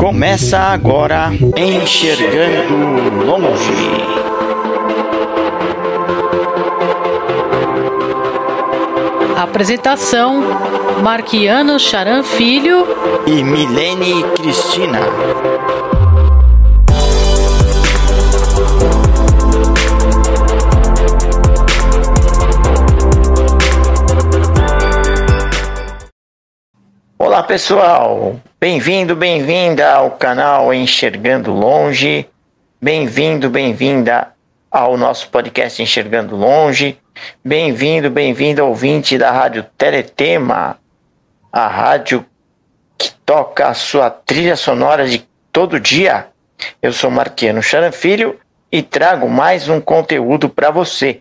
Começa agora Enxergando Longe. Apresentação: Marquiano Charan Filho e Milene Cristina. Pessoal, bem-vindo, bem-vinda ao canal Enxergando Longe, bem-vindo, bem-vinda ao nosso podcast Enxergando Longe, bem-vindo, bem-vinda ouvinte da Rádio Teletema, a rádio que toca a sua trilha sonora de todo dia. Eu sou Marquiano Charan Filho e trago mais um conteúdo para você.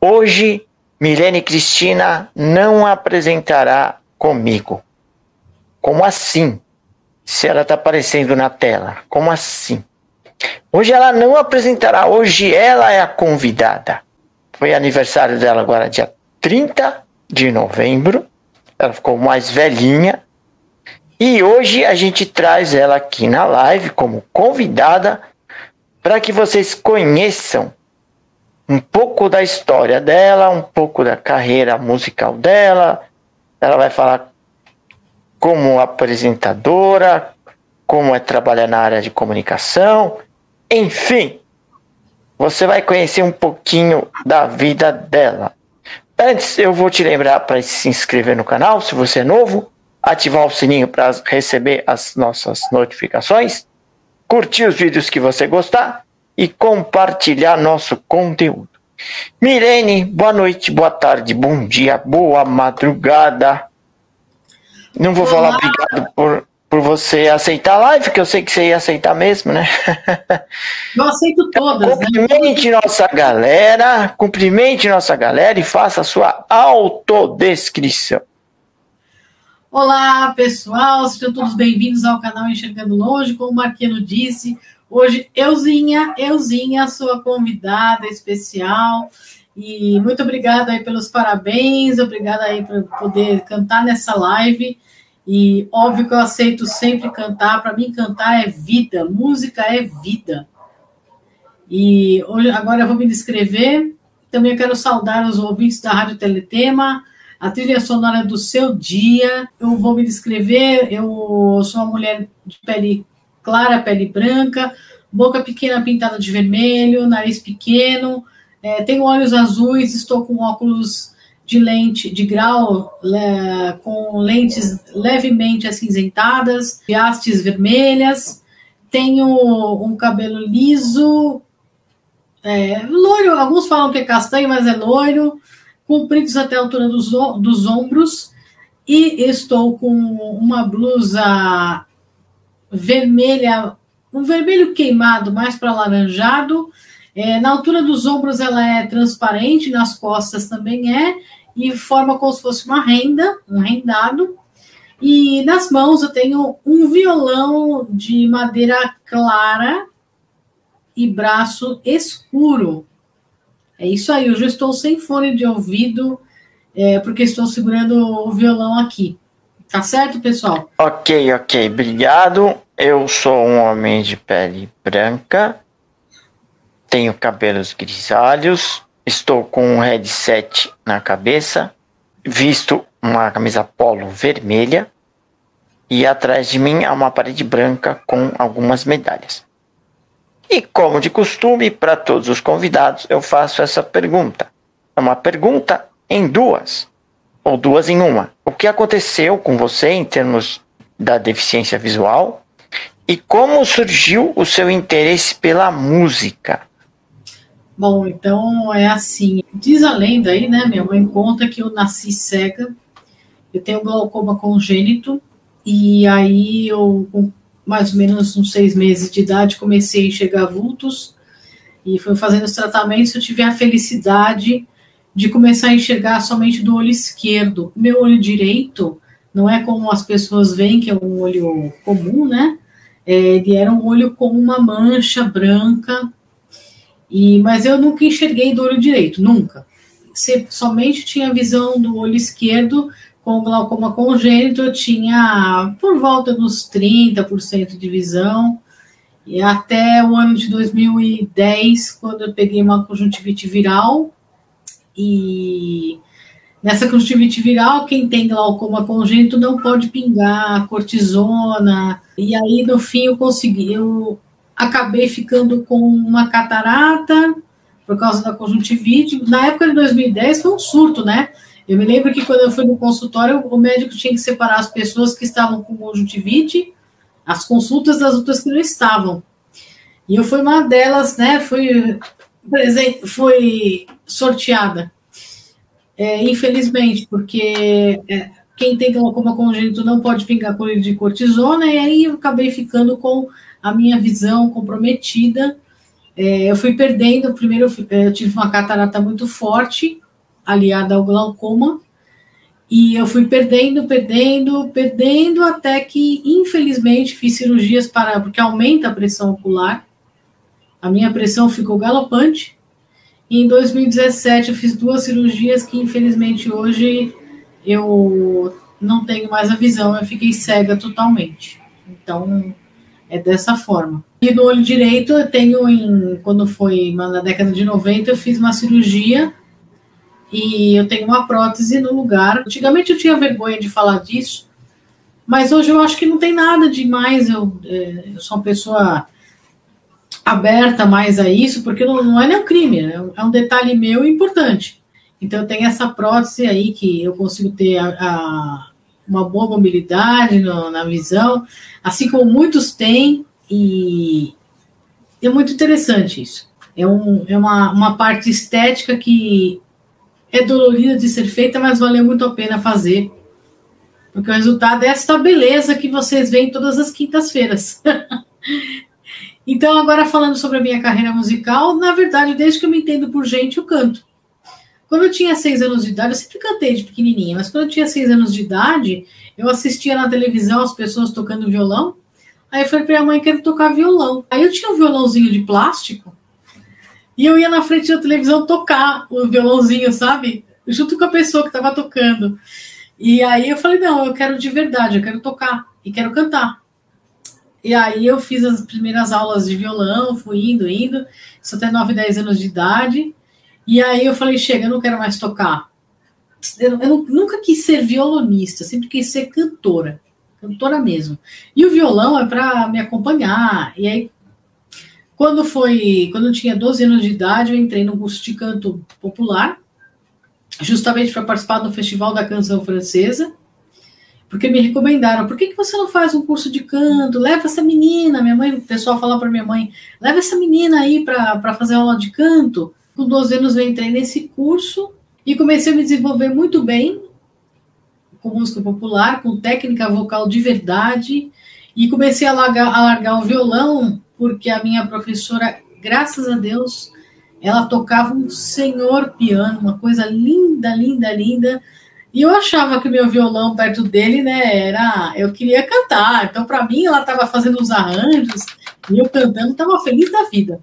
Hoje, Milene Cristina não apresentará comigo como assim? Se ela está aparecendo na tela, como assim? Hoje ela não apresentará, hoje ela é a convidada. Foi aniversário dela agora, dia 30 de novembro. Ela ficou mais velhinha. E hoje a gente traz ela aqui na live como convidada para que vocês conheçam um pouco da história dela, um pouco da carreira musical dela. Ela vai falar como apresentadora, como é trabalhar na área de comunicação, enfim, você vai conhecer um pouquinho da vida dela. Antes, eu vou te lembrar para se inscrever no canal, se você é novo, ativar o sininho para receber as nossas notificações, curtir os vídeos que você gostar e compartilhar nosso conteúdo. Mirene, boa noite, boa tarde, bom dia, boa madrugada. Não vou Olá. falar obrigado por, por você aceitar a live, que eu sei que você ia aceitar mesmo, né? Eu aceito todas. Então, cumprimente né? nossa galera, cumprimente nossa galera e faça a sua autodescrição. Olá, pessoal, sejam todos bem-vindos ao canal Enxergando Longe. Como o Marquino disse, hoje euzinha, euzinha, sua convidada especial. E muito obrigada aí pelos parabéns, obrigada aí por poder cantar nessa live. E óbvio que eu aceito sempre cantar, para mim cantar é vida, música é vida. E hoje, agora eu vou me descrever. Também quero saudar os ouvintes da Rádio Teletema, a trilha sonora do seu dia. Eu vou me descrever. Eu sou uma mulher de pele clara, pele branca, boca pequena pintada de vermelho, nariz pequeno, é, tenho olhos azuis, estou com óculos de lente de grau le, com lentes levemente acinzentadas, de hastes vermelhas. Tenho um cabelo liso, é, loiro, alguns falam que é castanho, mas é loiro, compridos até a altura dos, dos ombros. E estou com uma blusa vermelha, um vermelho queimado mais para alaranjado, é, na altura dos ombros ela é transparente, nas costas também é, e forma como se fosse uma renda, um rendado. E nas mãos eu tenho um violão de madeira clara e braço escuro. É isso aí, eu já estou sem fone de ouvido, é, porque estou segurando o violão aqui. Tá certo, pessoal? Ok, ok, obrigado. Eu sou um homem de pele branca, tenho cabelos grisalhos, estou com um headset na cabeça, visto uma camisa polo vermelha e atrás de mim há uma parede branca com algumas medalhas. E como de costume, para todos os convidados, eu faço essa pergunta. É uma pergunta em duas, ou duas em uma. O que aconteceu com você em termos da deficiência visual e como surgiu o seu interesse pela música? Bom, então é assim. Diz a lenda aí, né? Minha mãe conta que eu nasci cega. Eu tenho glaucoma congênito. E aí eu, com mais ou menos uns seis meses de idade, comecei a enxergar vultos. E foi fazendo os tratamentos. Eu tive a felicidade de começar a enxergar somente do olho esquerdo. Meu olho direito não é como as pessoas veem, que é um olho comum, né? É, ele era um olho com uma mancha branca e, mas eu nunca enxerguei do olho direito, nunca. Sempre, somente tinha visão do olho esquerdo com glaucoma congênito, eu tinha por volta dos 30% de visão, e até o ano de 2010, quando eu peguei uma conjuntivite viral, e nessa conjuntivite viral, quem tem glaucoma congênito não pode pingar cortisona, e aí no fim eu consegui, eu acabei ficando com uma catarata por causa da conjuntivite. Na época de 2010 foi um surto, né? Eu me lembro que quando eu fui no consultório, o médico tinha que separar as pessoas que estavam com conjuntivite, as consultas das outras que não estavam. E eu fui uma delas, né? Fui, fui sorteada. É, infelizmente, porque é, quem tem glaucoma congênito não pode pingar com de cortisona, e aí eu acabei ficando com a minha visão comprometida. É, eu fui perdendo, primeiro eu, eu tive uma catarata muito forte, aliada ao glaucoma, e eu fui perdendo, perdendo, perdendo, até que, infelizmente, fiz cirurgias para. porque aumenta a pressão ocular. A minha pressão ficou galopante. E em 2017 eu fiz duas cirurgias que, infelizmente, hoje eu não tenho mais a visão, eu fiquei cega totalmente. Então, é dessa forma. E no olho direito, eu tenho, em, quando foi na década de 90, eu fiz uma cirurgia e eu tenho uma prótese no lugar. Antigamente eu tinha vergonha de falar disso, mas hoje eu acho que não tem nada demais. Eu, é, eu sou uma pessoa aberta mais a isso, porque não, não é nem um crime, né? é um detalhe meu importante. Então eu tenho essa prótese aí que eu consigo ter a, a, uma boa mobilidade no, na visão, assim como muitos têm, e é muito interessante isso. É, um, é uma, uma parte estética que é dolorida de ser feita, mas valeu muito a pena fazer. Porque o resultado é esta beleza que vocês veem todas as quintas-feiras. então, agora falando sobre a minha carreira musical, na verdade, desde que eu me entendo por gente, eu canto. Quando eu tinha seis anos de idade, eu sempre cantei de pequenininha, mas quando eu tinha seis anos de idade, eu assistia na televisão as pessoas tocando violão. Aí eu falei para minha mãe que quero tocar violão. Aí eu tinha um violãozinho de plástico e eu ia na frente da televisão tocar o violãozinho, sabe? Junto com a pessoa que estava tocando. E aí eu falei, não, eu quero de verdade, eu quero tocar e quero cantar. E aí eu fiz as primeiras aulas de violão, fui indo, indo, isso até 9, 10 anos de idade. E aí eu falei, chega, eu não quero mais tocar. Eu, eu nunca quis ser violonista, sempre quis ser cantora, cantora mesmo. E o violão é para me acompanhar. E aí quando foi, quando eu tinha 12 anos de idade, eu entrei no curso de canto popular, justamente para participar do Festival da Canção Francesa, porque me recomendaram, por que, que você não faz um curso de canto? Leva essa menina, minha mãe, o pessoal falava para minha mãe, leva essa menina aí para fazer aula de canto. Com 12 anos eu entrei nesse curso e comecei a me desenvolver muito bem com música popular, com técnica vocal de verdade, e comecei a largar, a largar o violão porque a minha professora, graças a Deus, ela tocava um senhor piano, uma coisa linda, linda, linda. E eu achava que meu violão perto dele, né, era. Eu queria cantar. Então, para mim, ela estava fazendo os arranjos e eu cantando, estava feliz da vida.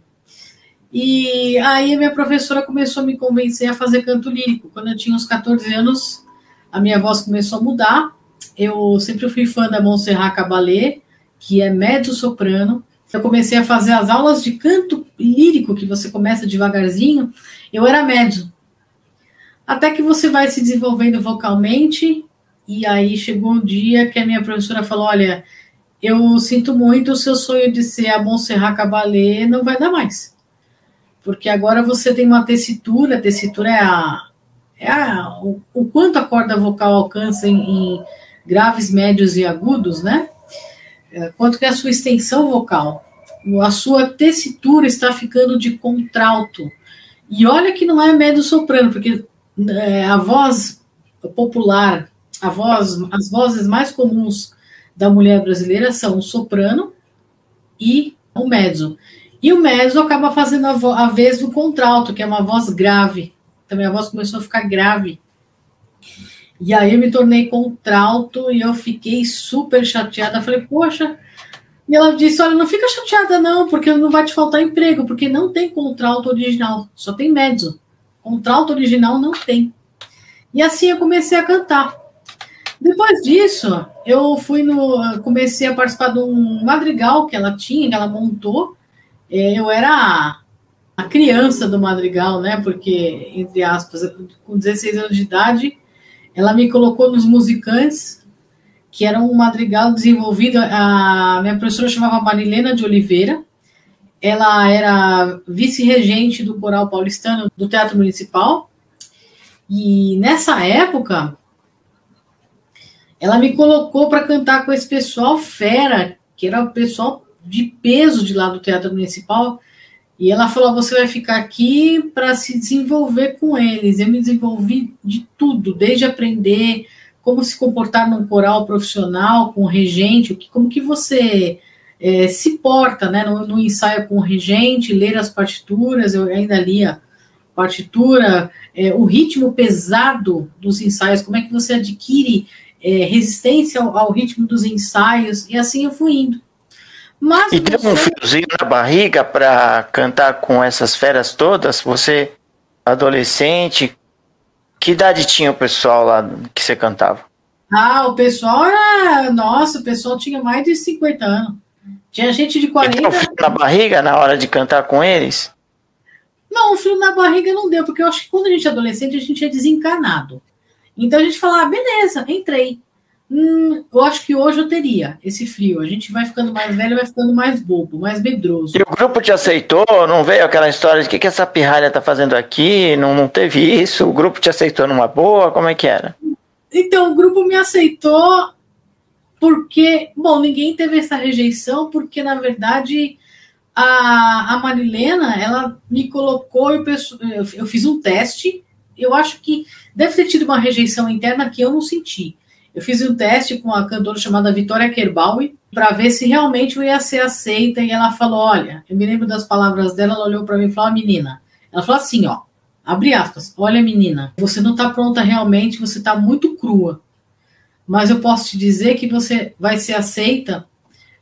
E aí, minha professora começou a me convencer a fazer canto lírico. Quando eu tinha uns 14 anos, a minha voz começou a mudar. Eu sempre fui fã da Montserrat Caballé, que é mezzo-soprano. Eu comecei a fazer as aulas de canto lírico, que você começa devagarzinho, eu era médio. Até que você vai se desenvolvendo vocalmente, e aí chegou um dia que a minha professora falou: Olha, eu sinto muito, o seu sonho de ser a Montserrat Caballé não vai dar mais. Porque agora você tem uma tessitura, a tessitura é, a, é a, o, o quanto a corda vocal alcança em, em graves, médios e agudos, né? É, quanto que é a sua extensão vocal. A sua tessitura está ficando de contralto. E olha que não é médio soprano, porque é, a voz popular, a voz, as vozes mais comuns da mulher brasileira são o soprano e o mezzo. E o mezzo acaba fazendo a, a vez do contralto, que é uma voz grave. Também a voz começou a ficar grave. E aí eu me tornei contralto e eu fiquei super chateada. Falei, poxa. E ela disse: Olha, não fica chateada, não, porque não vai te faltar emprego, porque não tem contralto original, só tem mezzo. Contralto original não tem. E assim eu comecei a cantar. Depois disso, eu fui no. Comecei a participar de um madrigal que ela tinha, que ela montou. Eu era a criança do madrigal, né? Porque, entre aspas, com 16 anos de idade, ela me colocou nos musicantes, que era um madrigal desenvolvido. A minha professora chamava Marilena de Oliveira. Ela era vice-regente do Coral Paulistano do Teatro Municipal. E nessa época, ela me colocou para cantar com esse pessoal fera, que era o pessoal de peso de lá do Teatro Municipal. E ela falou: você vai ficar aqui para se desenvolver com eles. Eu me desenvolvi de tudo, desde aprender como se comportar num coral profissional, com o regente, como que você é, se porta né, no, no, ensaio com o regente, ler as partituras, eu ainda lia partitura, é, o ritmo pesado dos ensaios, como é que você adquire é, resistência ao, ao, ritmo dos ensaios, e assim eu fui indo. Mas e deu um friozinho na barriga para cantar com essas feras todas? Você, adolescente, que idade tinha o pessoal lá que você cantava? Ah, o pessoal era. Nossa, o pessoal tinha mais de 50 anos. Tinha gente de 40. E deu frio na barriga na hora de cantar com eles? Não, o frio na barriga não deu, porque eu acho que quando a gente é adolescente, a gente é desencanado. Então a gente fala, ah, beleza, entrei. Hum, eu acho que hoje eu teria esse frio. A gente vai ficando mais velho, vai ficando mais bobo, mais medroso. E o grupo te aceitou? Não veio aquela história de o que, que essa pirralha tá fazendo aqui? Não, não teve isso? O grupo te aceitou numa boa? Como é que era? Então, o grupo me aceitou porque, bom, ninguém teve essa rejeição, porque na verdade a, a Marilena, ela me colocou, eu, eu fiz um teste eu acho que deve ter tido uma rejeição interna que eu não senti. Eu fiz um teste com a cantora chamada Vitória Kerbaui para ver se realmente eu ia ser aceita e ela falou, olha, eu me lembro das palavras dela, ela olhou para mim e falou, menina, ela falou assim, ó, abre aspas, olha menina, você não está pronta realmente, você está muito crua, mas eu posso te dizer que você vai ser aceita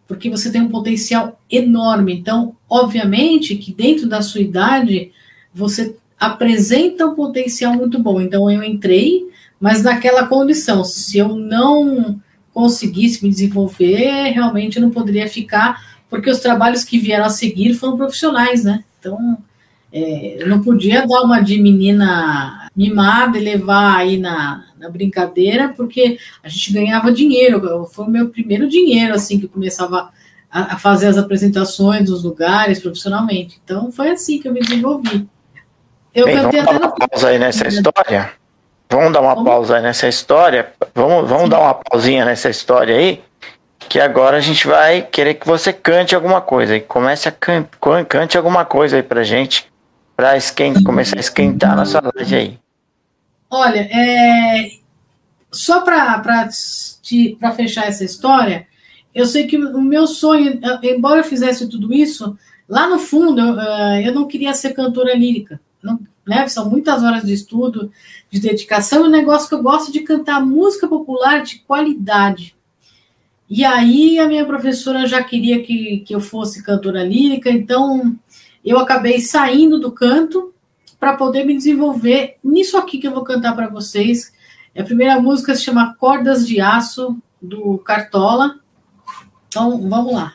porque você tem um potencial enorme. Então, obviamente que dentro da sua idade você apresenta um potencial muito bom. Então eu entrei, mas naquela condição, se eu não conseguisse me desenvolver, realmente eu não poderia ficar, porque os trabalhos que vieram a seguir foram profissionais, né? Então é, eu não podia dar uma de menina mimada e levar aí na, na brincadeira, porque a gente ganhava dinheiro. Foi o meu primeiro dinheiro, assim, que eu começava a, a fazer as apresentações nos lugares profissionalmente. Então foi assim que eu me desenvolvi. Eu Bem, dar uma pausa aí nessa história. Vamos dar uma Como? pausa aí nessa história. Vamos, vamos dar uma pausinha nessa história aí. Que agora a gente vai querer que você cante alguma coisa. E comece a can cante alguma coisa aí pra gente. Pra esquentar, começar a esquentar a nossa live aí. Olha, é, só para fechar essa história, eu sei que o meu sonho, embora eu fizesse tudo isso, lá no fundo eu, eu não queria ser cantora lírica não, né, são muitas horas de estudo, de dedicação, e um negócio que eu gosto de cantar música popular de qualidade. E aí a minha professora já queria que, que eu fosse cantora lírica, então eu acabei saindo do canto para poder me desenvolver nisso aqui que eu vou cantar para vocês. A primeira música se chama Cordas de Aço, do Cartola. Então, vamos lá.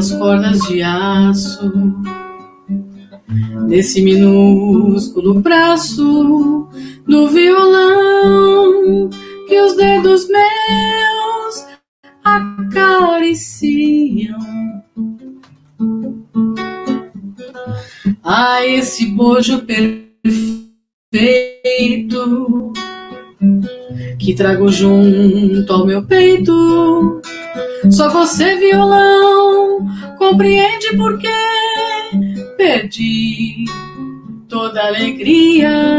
Essas cordas de aço, nesse minúsculo braço do violão que os dedos meus acariciam. A esse bojo perfeito que trago junto ao meu peito só você, violão, compreende por que perdi toda alegria.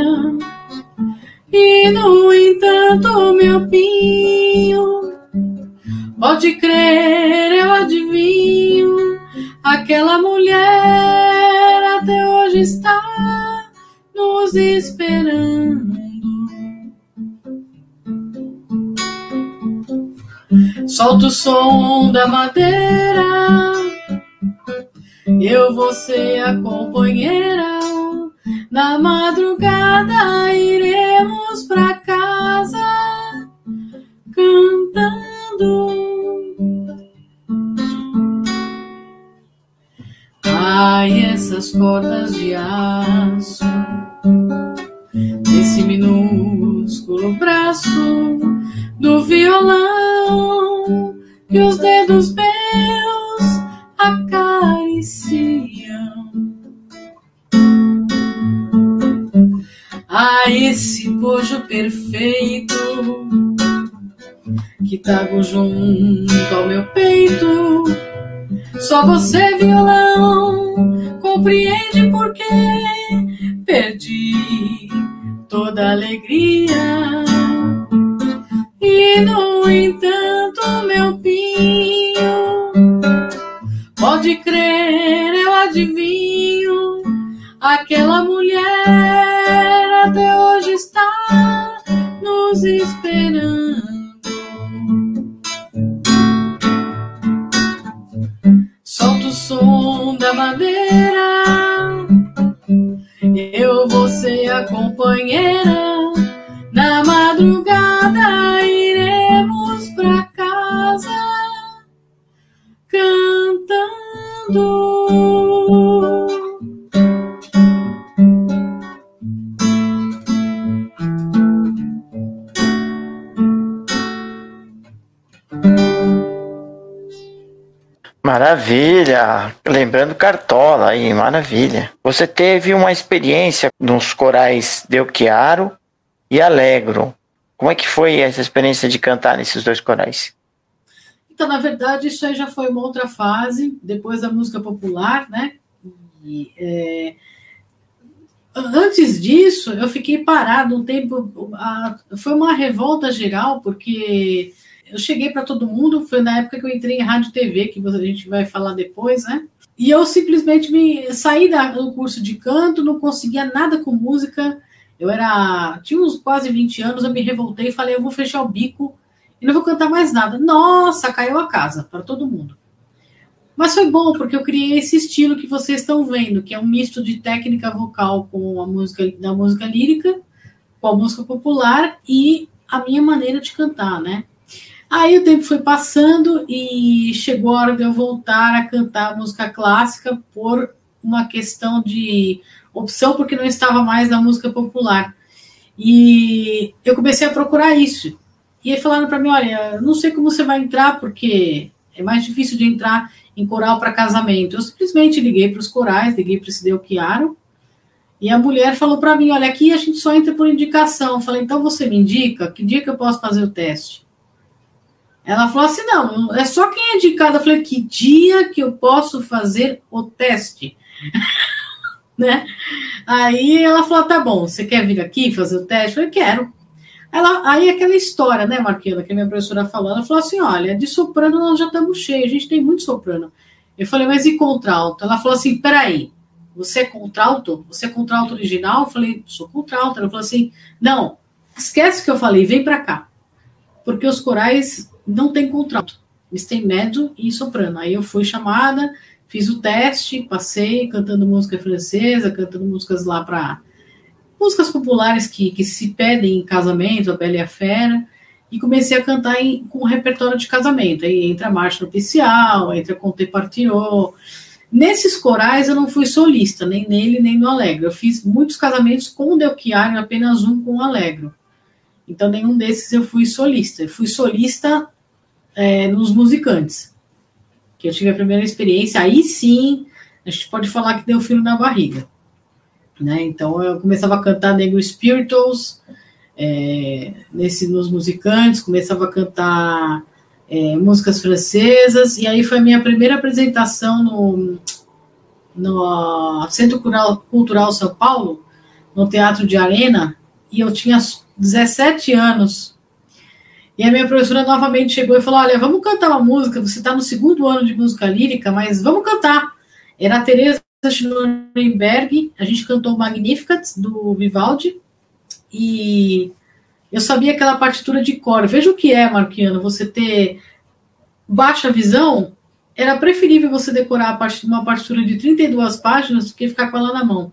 E, no entanto, meu pinho, pode crer, eu adivinho, aquela mulher até hoje está nos esperando. Solta o som da madeira, eu vou ser a companheira. Na madrugada iremos pra casa cantando. Ai, essas cordas de aço, esse minúsculo braço do violão que os dedos meus acariciam. Ah, esse bojo perfeito que trago junto ao meu peito. Só você, violão, compreende por que perdi toda a alegria. E no entanto, meu pinho, pode crer, eu adivinho, aquela mulher até hoje está nos esperando. Solta o som da madeira, eu vou ser a companheira na madrugada cantando. Maravilha! Lembrando Cartola aí, maravilha. Você teve uma experiência nos corais Delchiaro e Alegro. Como é que foi essa experiência de cantar nesses dois corais? Então, na verdade, isso aí já foi uma outra fase, depois da música popular, né? E, é... Antes disso, eu fiquei parado um tempo. A... Foi uma revolta geral, porque eu cheguei para todo mundo, foi na época que eu entrei em rádio e TV, que a gente vai falar depois, né? E eu simplesmente me saí do curso de canto, não conseguia nada com música. Eu era. Tinha uns quase 20 anos, eu me revoltei e falei, eu vou fechar o bico e não vou cantar mais nada. Nossa, caiu a casa para todo mundo. Mas foi bom, porque eu criei esse estilo que vocês estão vendo, que é um misto de técnica vocal com a música da música lírica, com a música popular e a minha maneira de cantar, né? Aí o tempo foi passando e chegou a hora de eu voltar a cantar música clássica por uma questão de opção, porque não estava mais na música popular. E eu comecei a procurar isso. E aí falaram para mim: olha, não sei como você vai entrar, porque é mais difícil de entrar em coral para casamento. Eu simplesmente liguei para os corais, liguei para esse Delchiaro, e a mulher falou para mim: olha, aqui a gente só entra por indicação. Eu falei: então você me indica que dia que eu posso fazer o teste? Ela falou assim: não, é só quem é indicado. Eu falei: que dia que eu posso fazer o teste? né? Aí ela falou: tá bom, você quer vir aqui fazer o teste? Eu falei: quero. Ela, aí aquela história, né, Marquina, que a minha professora falou, ela falou assim: olha, de soprano nós já estamos cheios, a gente tem muito soprano. Eu falei, mas e contralto? Ela falou assim: peraí, você é contralto? Você é contralto original? Eu falei, sou contralto. Ela falou assim: não, esquece que eu falei, vem para cá. Porque os corais não tem contralto, eles têm médio e soprano. Aí eu fui chamada, fiz o teste, passei cantando música francesa, cantando músicas lá para músicas populares que, que se pedem em casamento, a Bela e a Fera, e comecei a cantar em, com repertório de casamento. Aí entra a Marcha Nupcial, entra Conte Partirô. Nesses corais eu não fui solista, nem nele, nem no Alegro. Eu fiz muitos casamentos com o Delchiar, apenas um com o Alegro. Então, nenhum desses eu fui solista. Eu fui solista é, nos musicantes, que eu tive a primeira experiência. Aí sim, a gente pode falar que deu filho na barriga. Né? Então, eu começava a cantar Negro Spirituals, é, nesse, nos musicantes, começava a cantar é, músicas francesas, e aí foi a minha primeira apresentação no, no Centro Cultural, São Paulo, no Teatro de Arena, e eu tinha 17 anos. E a minha professora novamente chegou e falou: Olha, vamos cantar uma música. Você está no segundo ano de música lírica, mas vamos cantar. Era a Schnorenberg, a gente cantou Magnificat, do Vivaldi, e eu sabia aquela partitura de cor. Veja o que é, Marquiano, você ter baixa visão, era preferível você decorar uma partitura de 32 páginas do que ficar com ela na mão.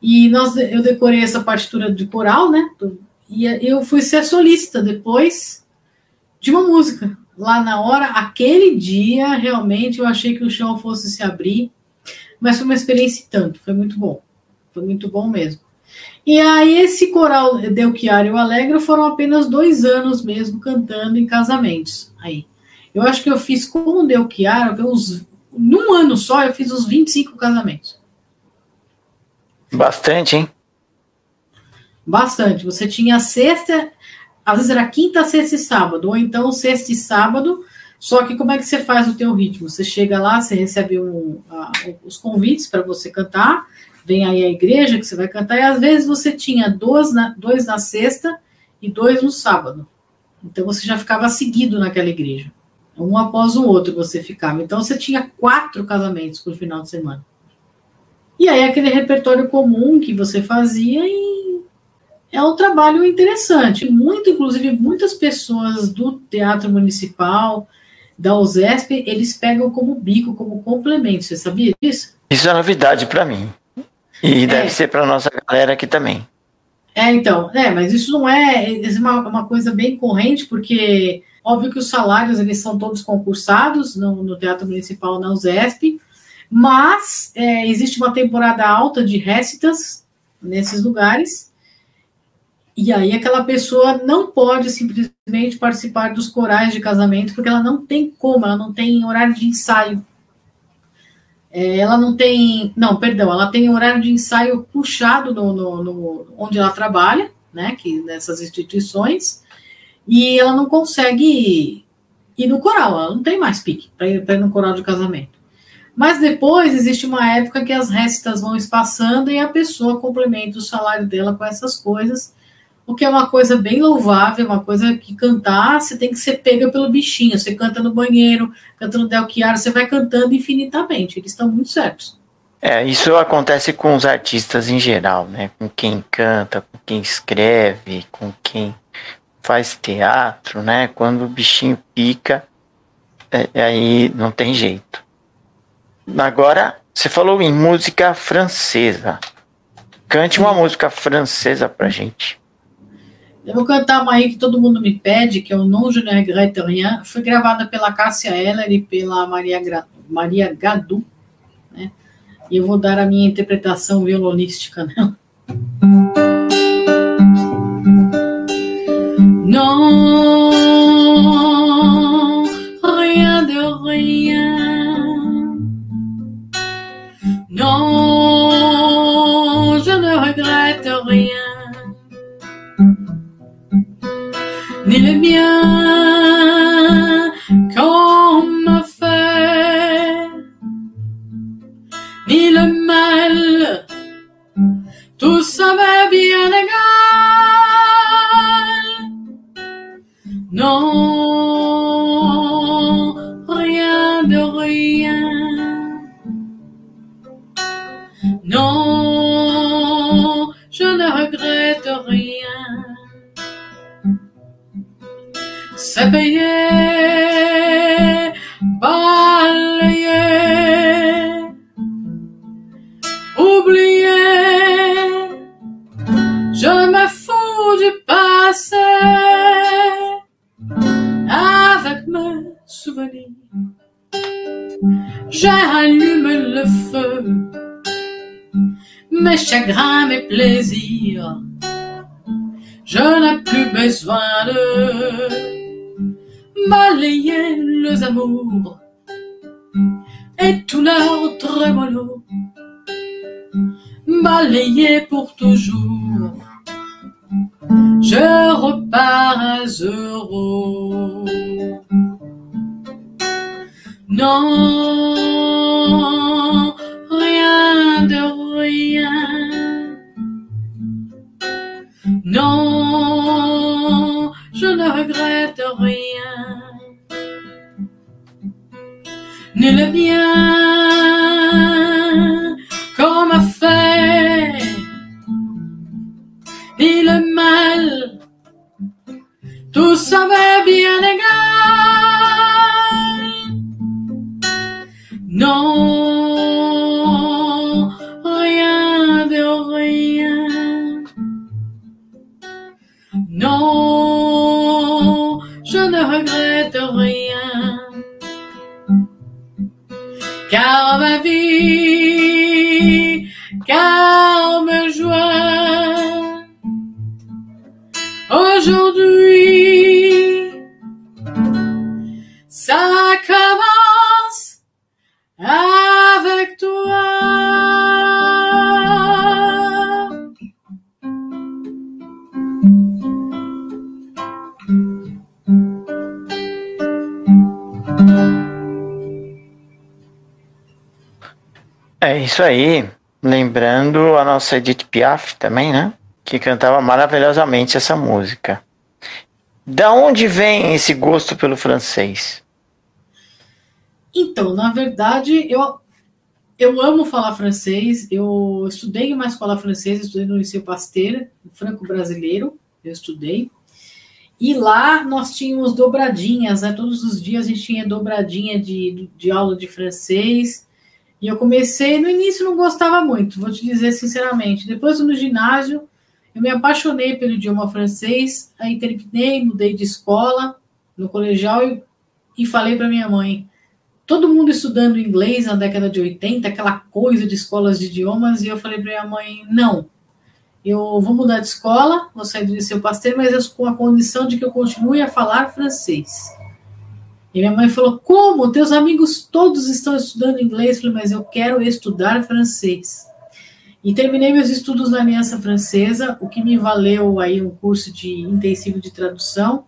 E nós, eu decorei essa partitura de coral, né? E eu fui ser solista depois de uma música. Lá na hora, aquele dia, realmente eu achei que o chão fosse se abrir, mas foi uma experiência tanto, foi muito bom. Foi muito bom mesmo. E aí, esse coral Delchiar e o Alegre foram apenas dois anos mesmo cantando em casamentos. Aí. Eu acho que eu fiz com o Delchiar, uns, num ano só, eu fiz uns 25 casamentos. Bastante, hein? Bastante. Você tinha sexta, às vezes era quinta, sexta e sábado, ou então sexta e sábado. Só que como é que você faz o teu ritmo? Você chega lá, você recebe um, os convites para você cantar, vem aí a igreja que você vai cantar, e às vezes você tinha dois na, dois na sexta e dois no sábado. Então você já ficava seguido naquela igreja. Um após o outro você ficava. Então você tinha quatro casamentos por final de semana. E aí aquele repertório comum que você fazia e é um trabalho interessante. Muito, inclusive, muitas pessoas do Teatro Municipal, da USESP, eles pegam como bico, como complemento. Você sabia disso? Isso é novidade para mim. E é. deve ser para nossa galera aqui também. É, então, é, mas isso não é, é uma, uma coisa bem corrente, porque óbvio que os salários eles são todos concursados no, no Teatro Municipal na USESP, mas é, existe uma temporada alta de récitas nesses lugares, e aí aquela pessoa não pode simplesmente participar dos corais de casamento, porque ela não tem como, ela não tem horário de ensaio. É, ela não tem. Não, perdão, ela tem horário de ensaio puxado no, no, no, onde ela trabalha, né? Que nessas instituições, e ela não consegue ir no coral, ela não tem mais pique para ir, ir no coral de casamento. Mas depois existe uma época que as restas vão espaçando e a pessoa complementa o salário dela com essas coisas, o que é uma coisa bem louvável, uma coisa que cantar, você tem que ser pega pelo bichinho. Você canta no banheiro, canta no Delquiar, você vai cantando infinitamente. Eles estão muito certos. É, isso acontece com os artistas em geral, né? Com quem canta, com quem escreve, com quem faz teatro, né? Quando o bichinho pica, é, aí não tem jeito. Agora, você falou em música francesa. Cante uma música francesa pra gente. Eu vou cantar uma aí que todo mundo me pede, que é o Non Je ne regrette rien. Foi gravada pela Cássia Eller e pela Maria, Gra... Maria Gadu. Né? E eu vou dar a minha interpretação violonística nela. Balayer les amours et tout leur trémolo, balayer pour toujours. Je repars à zéro. Non, isso aí. Lembrando a nossa Edith Piaf também, né? Que cantava maravilhosamente essa música. Da onde vem esse gosto pelo francês? Então, na verdade, eu, eu amo falar francês. Eu estudei em uma escola francesa, estudei no Liceu Pasteur, franco-brasileiro, eu estudei. E lá nós tínhamos dobradinhas, né? Todos os dias a gente tinha dobradinha de, de aula de francês. E eu comecei, no início não gostava muito, vou te dizer sinceramente. Depois no ginásio, eu me apaixonei pelo idioma francês, aí terminei, mudei de escola no colegial e, e falei para minha mãe: todo mundo estudando inglês na década de 80, aquela coisa de escolas de idiomas, e eu falei para minha mãe: não, eu vou mudar de escola, vou sair do Liceu Pasteur, mas com a condição de que eu continue a falar francês. E minha mãe falou: Como? Teus amigos todos estão estudando inglês? Eu falei: Mas eu quero estudar francês. E terminei meus estudos na Aliança Francesa, o que me valeu aí um curso de intensivo de tradução.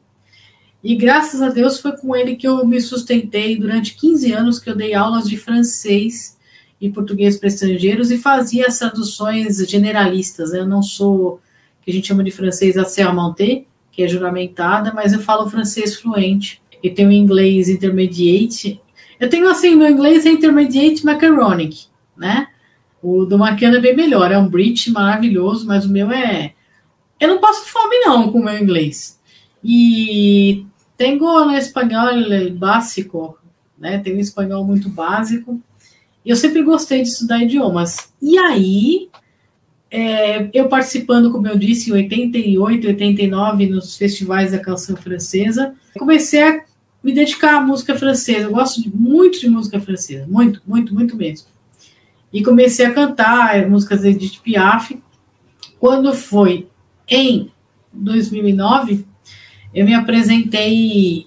E graças a Deus foi com ele que eu me sustentei durante 15 anos que eu dei aulas de francês e português para estrangeiros e fazia as traduções generalistas. Né? Eu não sou que a gente chama de francês assermenté, que é juramentada, mas eu falo francês fluente e tenho inglês intermediate. Eu tenho assim, meu inglês é intermediate macaronic, né? O do Marquiano é bem melhor, é um British maravilhoso, mas o meu é. Eu não passo fome, não, com o meu inglês. E tenho no espanhol básico, né? Tenho um espanhol muito básico. E eu sempre gostei de estudar idiomas. E aí, é, eu participando, como eu disse, em 88, 89, nos festivais da canção francesa, comecei a me dedicar à música francesa. Eu gosto de, muito de música francesa, muito, muito, muito mesmo. E comecei a cantar músicas de Edith Piaf. Quando foi em 2009, eu me apresentei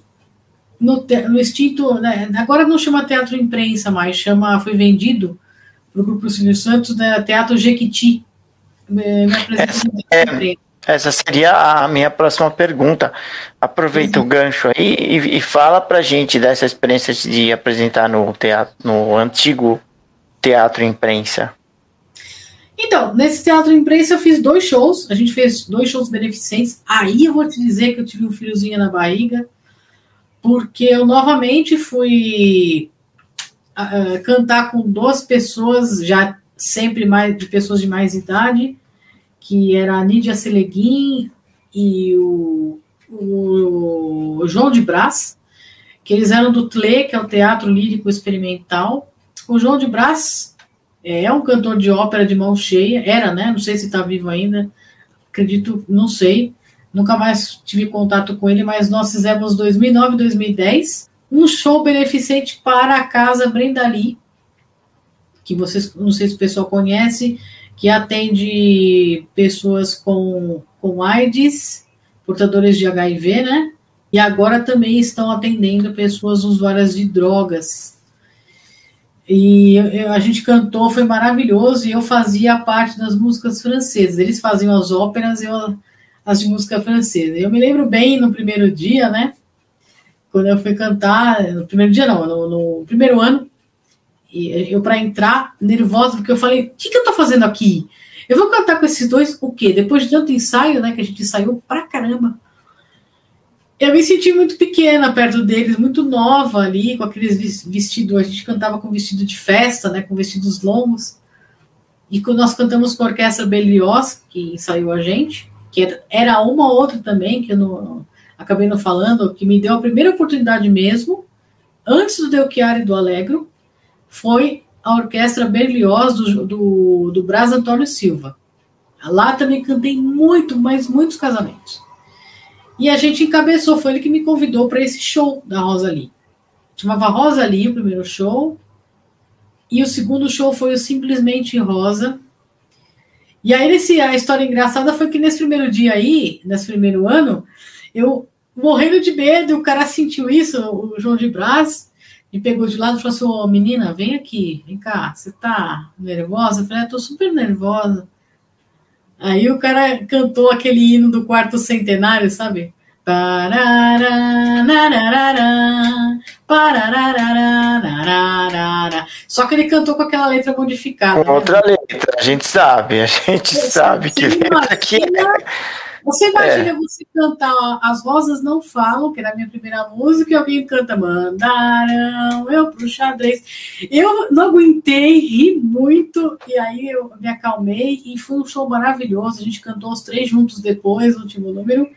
no, no extinto, né, agora não chama Teatro Imprensa mais, chama, foi vendido para o Grupo Silvio Santos, né, Teatro Jequiti. Me, apresentei é, essa seria a minha próxima pergunta. Aproveita uhum. o gancho aí e, e fala pra gente dessa experiência de apresentar no teatro, no antigo teatro imprensa. Então, nesse teatro imprensa eu fiz dois shows, a gente fez dois shows beneficentes. Aí eu vou te dizer que eu tive um filhozinho na barriga, porque eu novamente fui uh, cantar com duas pessoas, já sempre mais de pessoas de mais idade, que era a Nídia Seleguin e o, o, o, João de Brás, que eles eram do TLE, que é o Teatro Lírico Experimental. O João de Brás é um cantor de ópera de mão cheia, era, né? Não sei se está vivo ainda, acredito, não sei. Nunca mais tive contato com ele, mas nós fizemos 2009 2010 um show beneficente para a Casa Brendali, que vocês, não sei se o pessoal conhece, que atende pessoas com, com AIDS, portadores de HIV, né? E agora também estão atendendo pessoas usuárias de drogas. E eu, a gente cantou, foi maravilhoso, e eu fazia parte das músicas francesas. Eles faziam as óperas e as de música francesa. Eu me lembro bem no primeiro dia, né? Quando eu fui cantar, no primeiro dia não, no, no primeiro ano, eu para entrar nervosa, porque eu falei, o que, que eu tô fazendo aqui? Eu vou cantar com esses dois o quê? Depois de tanto ensaio, né, que a gente ensaiou pra caramba. Eu me senti muito pequena perto deles, muito nova ali, com aqueles vestidos, a gente cantava com vestido de festa, né, com vestidos longos. E quando nós cantamos com a Orquestra Berlioz, que ensaiou a gente, que era uma outra também, que eu não, acabei não falando, que me deu a primeira oportunidade mesmo, antes do Del e do Alegro, foi a Orquestra Berlioz do, do, do Brás Antônio Silva. Lá também cantei muito, mas muitos casamentos. E a gente encabeçou, foi ele que me convidou para esse show da Rosa Lee. Chamava Rosa Lee o primeiro show. e o segundo show foi o Simplesmente Rosa. E aí, nesse, a história engraçada foi que nesse primeiro dia aí, nesse primeiro ano, eu morrendo de medo, o cara sentiu isso, o João de Brás, me pegou de lado e falou assim: Ô menina, vem aqui, vem cá, você tá nervosa? Eu falei: é, tô super nervosa. Aí o cara cantou aquele hino do quarto centenário, sabe? Só que ele cantou com aquela letra modificada. Com outra né? letra, a gente sabe, a gente você, sabe que letra que é. Você imagina é. você cantar As Rosas Não Falam, que era a minha primeira música, e alguém canta Mandaram eu pro xadrez. Eu não aguentei, ri muito, e aí eu me acalmei, e foi um show maravilhoso. A gente cantou os três juntos depois, no último número.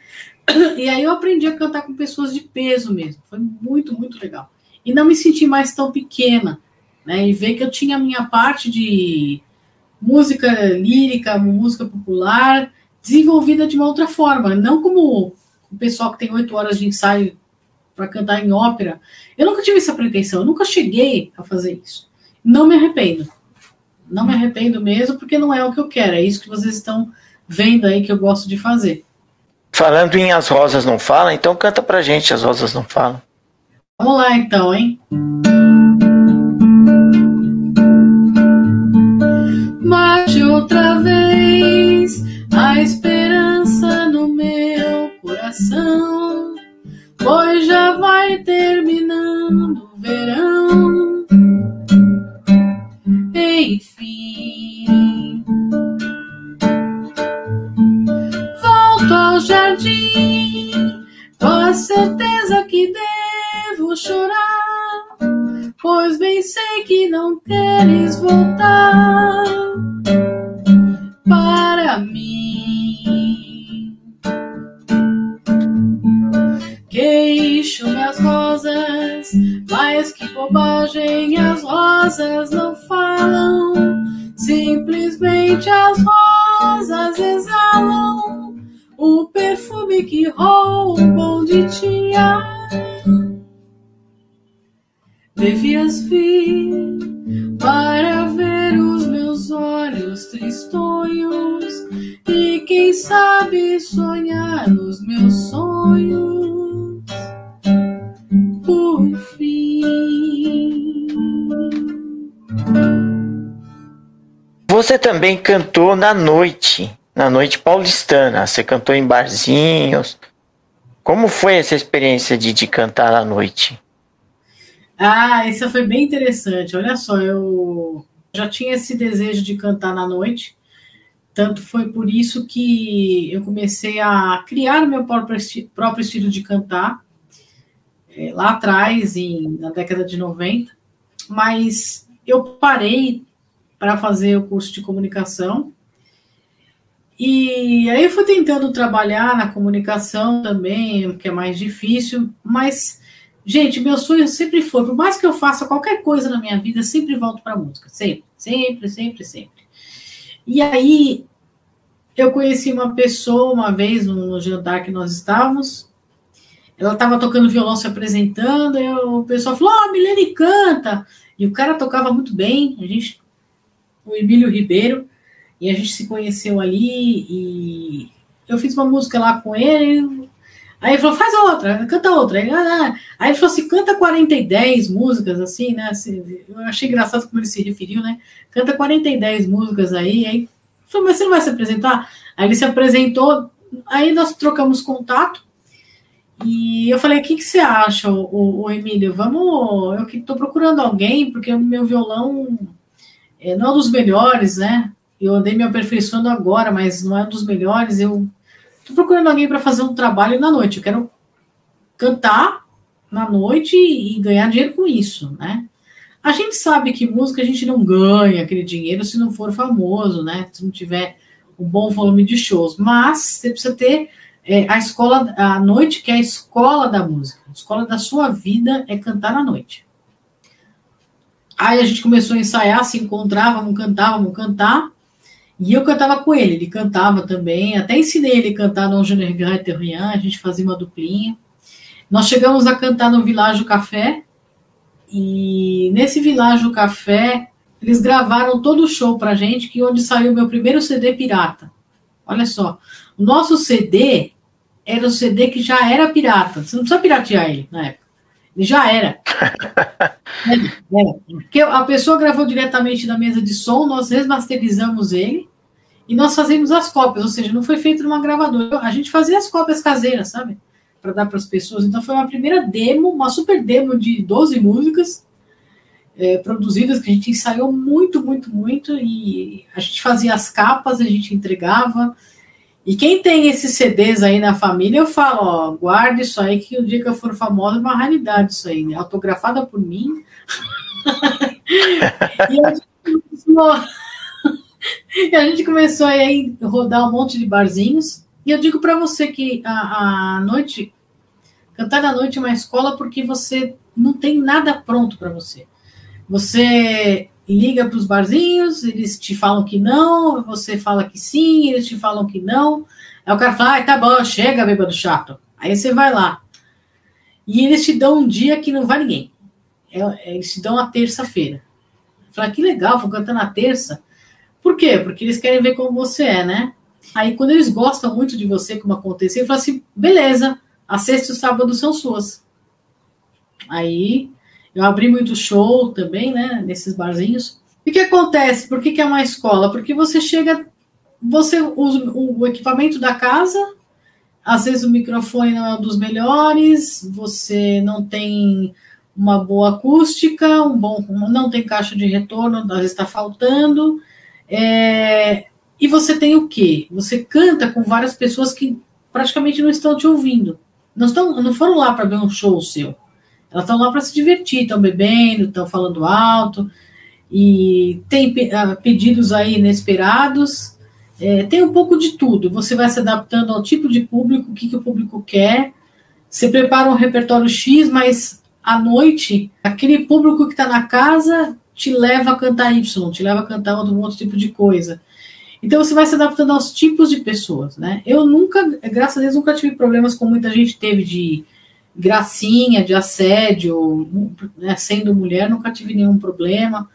E aí eu aprendi a cantar com pessoas de peso mesmo. Foi muito, muito legal. E não me senti mais tão pequena, né? E ver que eu tinha a minha parte de música lírica, música popular, desenvolvida de uma outra forma, não como o pessoal que tem oito horas de ensaio para cantar em ópera. Eu nunca tive essa pretensão, eu nunca cheguei a fazer isso. Não me arrependo. Não me arrependo mesmo, porque não é o que eu quero, é isso que vocês estão vendo aí que eu gosto de fazer. Falando em As Rosas Não Falam, então canta pra gente As Rosas Não Falam. Vamos lá então, hein? Também cantou na noite na noite paulistana. Você cantou em barzinhos. Como foi essa experiência de, de cantar à noite? Ah, essa foi bem interessante. Olha só, eu já tinha esse desejo de cantar na noite. Tanto foi por isso que eu comecei a criar meu próprio, esti próprio estilo de cantar, é, lá atrás, em, na década de 90. Mas eu parei para fazer o curso de comunicação e aí eu fui tentando trabalhar na comunicação também, que é mais difícil, mas, gente, meu sonho sempre foi, por mais que eu faça qualquer coisa na minha vida, sempre volto para música, sempre, sempre, sempre, sempre. E aí eu conheci uma pessoa uma vez no jantar que nós estávamos, ela estava tocando violão se apresentando, e o pessoal falou: Ó, oh, Milene canta! E o cara tocava muito bem, a gente, o Emílio Ribeiro. E a gente se conheceu ali e eu fiz uma música lá com ele. Aí ele falou, faz outra, canta outra. Aí, ah, aí ele falou assim, canta 40 e 10 músicas, assim, né? Assim, eu achei engraçado como ele se referiu, né? Canta 40 e 10 músicas aí. Aí falou, mas você não vai se apresentar? Aí ele se apresentou, aí nós trocamos contato. E eu falei, o que, que você acha, o, o Emílio? Vamos. Eu que estou procurando alguém, porque o meu violão é, não é um dos melhores, né? eu andei me aperfeiçoando agora, mas não é um dos melhores. Eu tô procurando alguém para fazer um trabalho na noite. Eu quero cantar na noite e ganhar dinheiro com isso, né? A gente sabe que música a gente não ganha aquele dinheiro se não for famoso, né? Se não tiver um bom volume de shows. Mas você precisa ter é, a escola, a noite, que é a escola da música. A escola da sua vida é cantar na noite. Aí a gente começou a ensaiar, se encontrava, vamos cantar, vamos cantar. E eu cantava com ele, ele cantava também, até ensinei ele a cantar no Junior Terrien, a gente fazia uma duplinha. Nós chegamos a cantar no Világio Café, e nesse Világio Café eles gravaram todo o show pra gente, que onde saiu meu primeiro CD pirata. Olha só, o nosso CD era o CD que já era pirata. Você não precisa piratear ele na época. Já era. é, é. Porque a pessoa gravou diretamente da mesa de som, nós remasterizamos ele e nós fazemos as cópias, ou seja, não foi feito numa gravadora. A gente fazia as cópias caseiras, sabe? Para dar para as pessoas. Então foi uma primeira demo, uma super demo de 12 músicas é, produzidas que a gente ensaiou muito, muito, muito e a gente fazia as capas, a gente entregava. E quem tem esses CDs aí na família, eu falo, ó, guarde isso aí que o dia que eu for famosa é uma realidade isso aí, né? Autografada por mim. e, a começou, e a gente começou aí a rodar um monte de barzinhos. E eu digo para você que a, a noite, cantar na noite é uma escola porque você não tem nada pronto para você. Você liga para os barzinhos, eles te falam que não, você fala que sim, eles te falam que não. Aí o cara fala, ah, tá bom, chega, bêbado chato. Aí você vai lá. E eles te dão um dia que não vai ninguém. É, é, eles te dão a terça-feira. Fala, que legal, vou cantar na terça. Por quê? Porque eles querem ver como você é, né? Aí quando eles gostam muito de você, como aconteceu, eles falam assim, beleza, a sexta e o sábado são suas. Aí eu abri muito show também, né, nesses barzinhos. E o que acontece? Por que, que é uma escola? Porque você chega, você usa o equipamento da casa, às vezes o microfone não é um dos melhores, você não tem uma boa acústica, um bom, não tem caixa de retorno, às vezes está faltando. É, e você tem o quê? Você canta com várias pessoas que praticamente não estão te ouvindo. Não, estão, não foram lá para ver um show seu. Elas estão lá para se divertir, estão bebendo, estão falando alto, e tem uh, pedidos aí inesperados. É, tem um pouco de tudo. Você vai se adaptando ao tipo de público, o que, que o público quer. Você prepara um repertório X, mas à noite, aquele público que está na casa te leva a cantar Y, te leva a cantar um outro tipo de coisa. Então você vai se adaptando aos tipos de pessoas, né? Eu nunca, graças a Deus, nunca tive problemas como muita gente teve de gracinha de assédio, né, sendo mulher, nunca tive nenhum problema.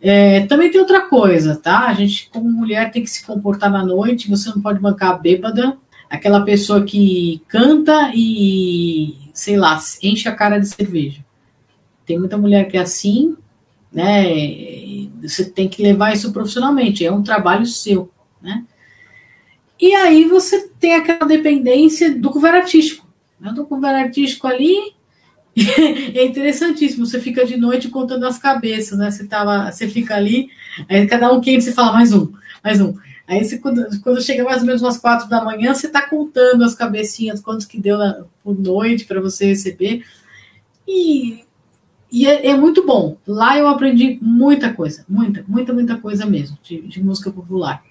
É, também tem outra coisa, tá? A gente, como mulher, tem que se comportar na noite, você não pode bancar bêbada, aquela pessoa que canta e, sei lá, enche a cara de cerveja. Tem muita mulher que é assim, né? Você tem que levar isso profissionalmente, é um trabalho seu, né? E aí você tem aquela dependência do cover artístico. Eu tô com o artístico ali. é interessantíssimo. Você fica de noite contando as cabeças, né? Você, tava, você fica ali, aí cada um quem você fala mais um, mais um. Aí você, quando, quando chega mais ou menos umas quatro da manhã, você está contando as cabecinhas, quantos que deu na, por noite para você receber. E, e é, é, muito bom. Lá eu aprendi muita coisa, muita, muita, muita coisa mesmo, de, de música popular.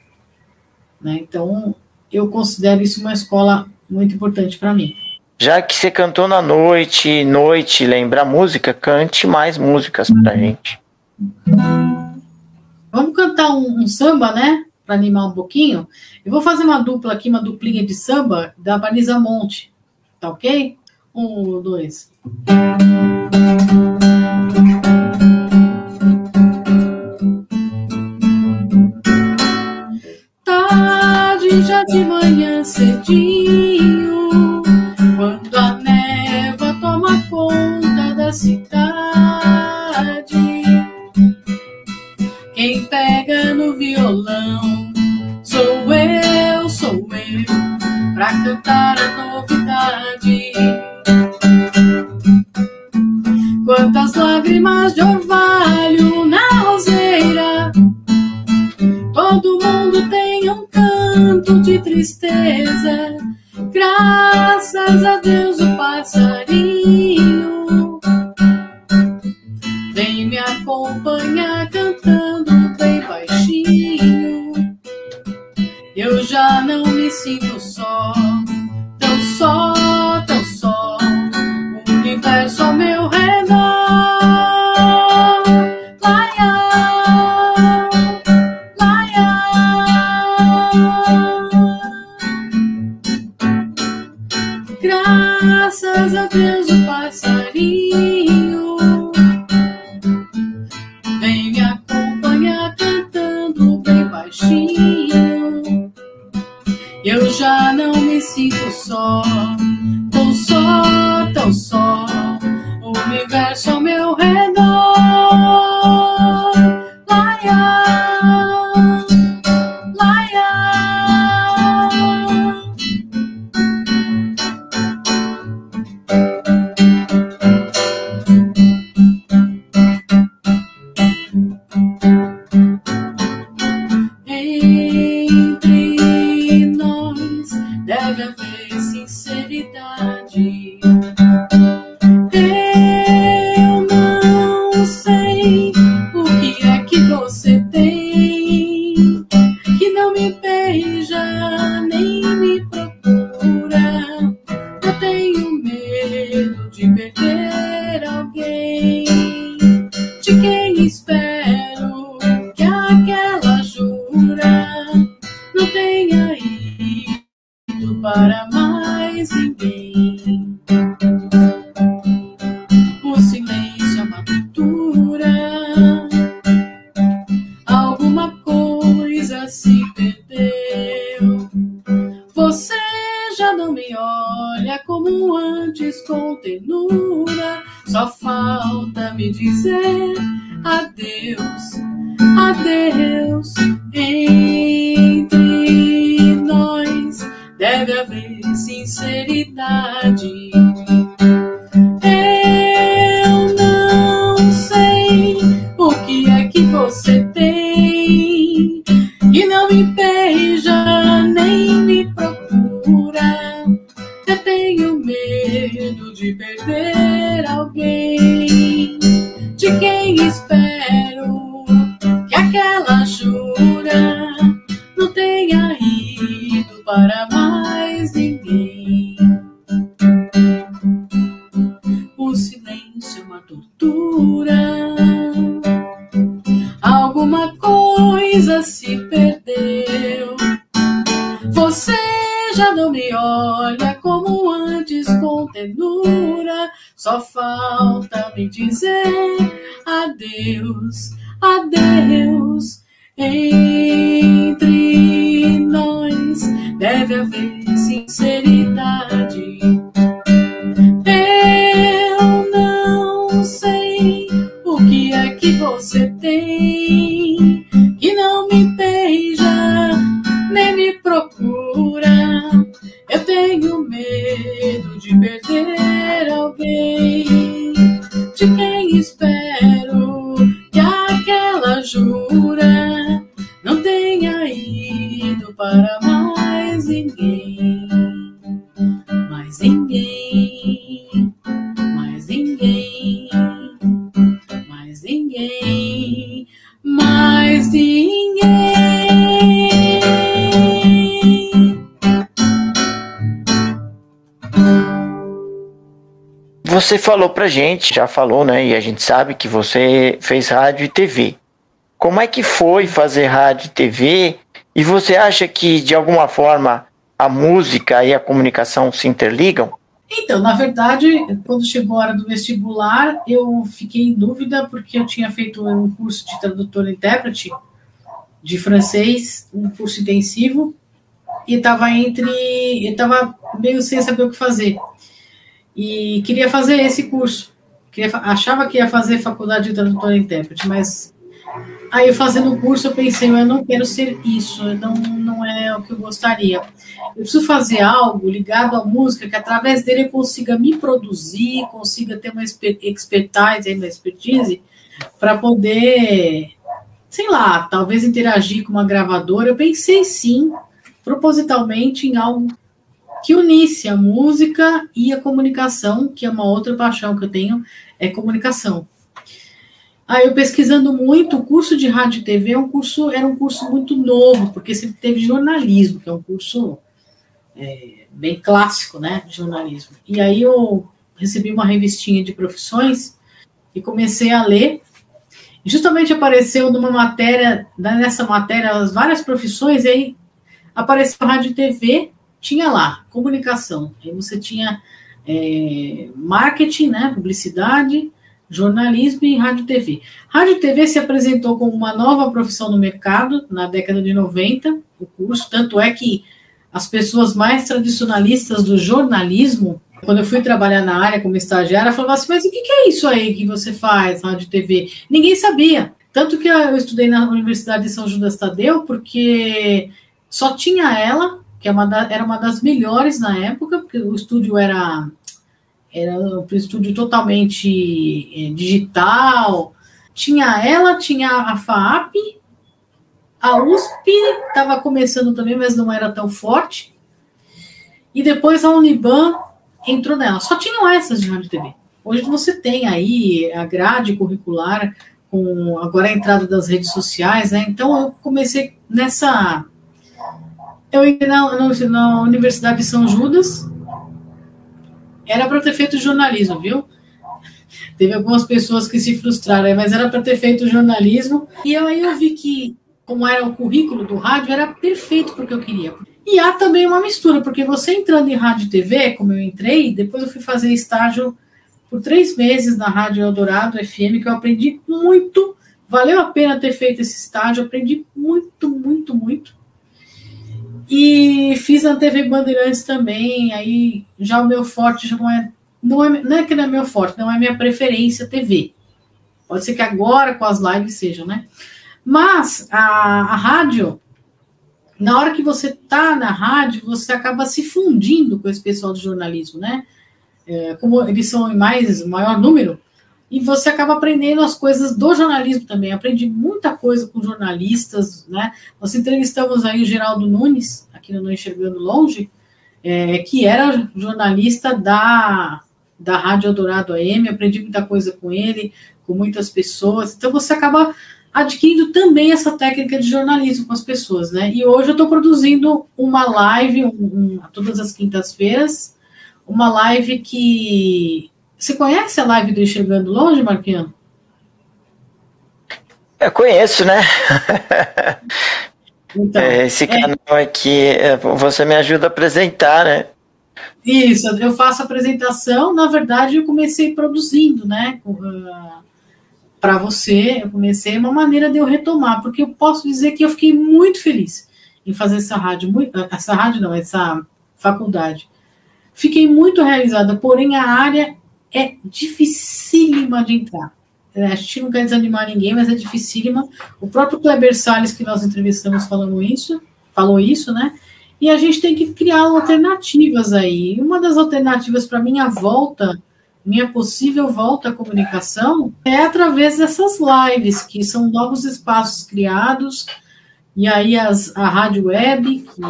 Né? Então, eu considero isso uma escola muito importante para mim. Já que você cantou na noite, noite, lembra música, cante mais músicas pra gente. Vamos cantar um, um samba, né? Para animar um pouquinho. Eu vou fazer uma dupla aqui, uma duplinha de samba da Vanisa Monte. Tá ok? Um, dois. Tarde já de manhã cedinho beijar nem Você falou pra gente, já falou, né? E a gente sabe que você fez rádio e TV. Como é que foi fazer rádio e TV? E você acha que de alguma forma a música e a comunicação se interligam? Então, na verdade, quando chegou a hora do vestibular, eu fiquei em dúvida porque eu tinha feito um curso de tradutor e intérprete de francês, um curso intensivo, e estava entre, estava meio sem saber o que fazer e queria fazer esse curso. Queria, achava que ia fazer faculdade de tradutor e intérprete, mas aí fazendo o curso eu pensei, eu não quero ser isso, não, não é o que eu gostaria. Eu preciso fazer algo ligado à música que através dele eu consiga me produzir, consiga ter uma expertise, uma expertise para poder, sei lá, talvez interagir com uma gravadora. Eu pensei sim, propositalmente em algo que unisse a música e a comunicação, que é uma outra paixão que eu tenho, é comunicação. Aí eu pesquisando muito, o curso de rádio e TV é um curso, era um curso muito novo, porque sempre teve jornalismo, que é um curso é, bem clássico, né, jornalismo. E aí eu recebi uma revistinha de profissões e comecei a ler. E justamente apareceu numa matéria, nessa matéria, as várias profissões, e aí apareceu rádio e TV, tinha lá comunicação. Aí você tinha é, marketing, né, publicidade, jornalismo e rádio TV. Rádio TV se apresentou como uma nova profissão no mercado na década de 90, o curso, tanto é que as pessoas mais tradicionalistas do jornalismo, quando eu fui trabalhar na área como estagiária, falavam assim, mas o que é isso aí que você faz, rádio TV? Ninguém sabia. Tanto que eu estudei na Universidade de São Judas Tadeu, porque só tinha ela, que é uma da, era uma das melhores na época, porque o estúdio era era um estúdio totalmente é, digital. Tinha ela, tinha a FAAP, a USP estava começando também, mas não era tão forte. E depois a Uniban entrou nela. Só tinham essas de rádio TV. Hoje você tem aí a grade curricular com agora a entrada das redes sociais, né? Então eu comecei nessa. Eu entrei na, na Universidade de São Judas, era para ter feito jornalismo, viu? Teve algumas pessoas que se frustraram, mas era para ter feito jornalismo. E aí eu vi que, como era o currículo do rádio, era perfeito porque eu queria. E há também uma mistura, porque você entrando em rádio e TV, como eu entrei, depois eu fui fazer estágio por três meses na Rádio Eldorado FM, que eu aprendi muito. Valeu a pena ter feito esse estágio, aprendi muito, muito, muito. E fiz na TV Bandeirantes também, aí já o meu forte já não é, não é, não é que não é meu forte, não é minha preferência TV. Pode ser que agora com as lives sejam, né? Mas a, a rádio, na hora que você tá na rádio, você acaba se fundindo com esse pessoal do jornalismo, né? É, como eles são em mais maior número, e você acaba aprendendo as coisas do jornalismo também. aprendi muita coisa com jornalistas, né? Nós entrevistamos aí o Geraldo Nunes, aqui no Enxergando Longe, é, que era jornalista da, da Rádio Eldorado AM, aprendi muita coisa com ele, com muitas pessoas. Então você acaba adquirindo também essa técnica de jornalismo com as pessoas, né? E hoje eu estou produzindo uma live, um, um, todas as quintas-feiras, uma live que você conhece a live do Enxergando Longe, Marquiano? Eu conheço, né? Então, é, Esse é. canal é, aqui, você me ajuda a apresentar, né? Isso, eu faço apresentação. Na verdade, eu comecei produzindo, né? Uh, Para você, eu comecei uma maneira de eu retomar, porque eu posso dizer que eu fiquei muito feliz em fazer essa rádio, essa rádio não, essa faculdade. Fiquei muito realizada, porém a área é dificílima de entrar. É, a gente não quer desanimar ninguém, mas é dificílima. O próprio Kleber Salles, que nós entrevistamos, falando isso, falou isso, né? E a gente tem que criar alternativas aí. Uma das alternativas para minha volta, minha possível volta à comunicação, é através dessas lives, que são novos espaços criados, e aí as, a rádio web, que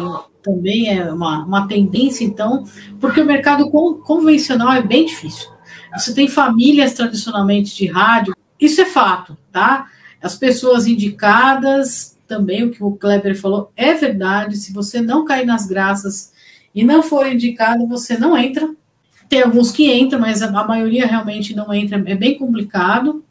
também é uma, uma tendência, então, porque o mercado convencional é bem difícil. Você tem famílias tradicionalmente de rádio, isso é fato, tá? As pessoas indicadas, também o que o Kleber falou, é verdade. Se você não cair nas graças e não for indicado, você não entra. Tem alguns que entram, mas a maioria realmente não entra, é bem complicado.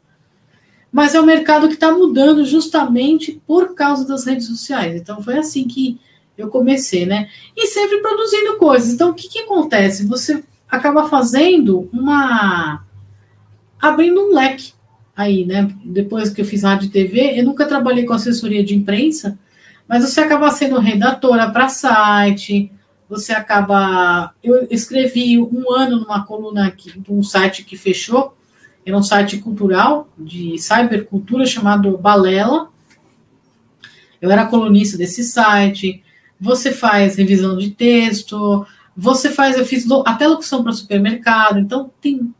Mas é um mercado que está mudando justamente por causa das redes sociais. Então foi assim que eu comecei, né? E sempre produzindo coisas. Então o que, que acontece? Você acaba fazendo uma. abrindo um leque aí, né? Depois que eu fiz rádio e TV, eu nunca trabalhei com assessoria de imprensa, mas você acaba sendo redatora para site, você acaba. Eu escrevi um ano numa coluna aqui, de um site que fechou, era um site cultural, de cybercultura, chamado Balela. Eu era colunista desse site. Você faz revisão de texto, você faz, eu fiz até locução para supermercado, então tem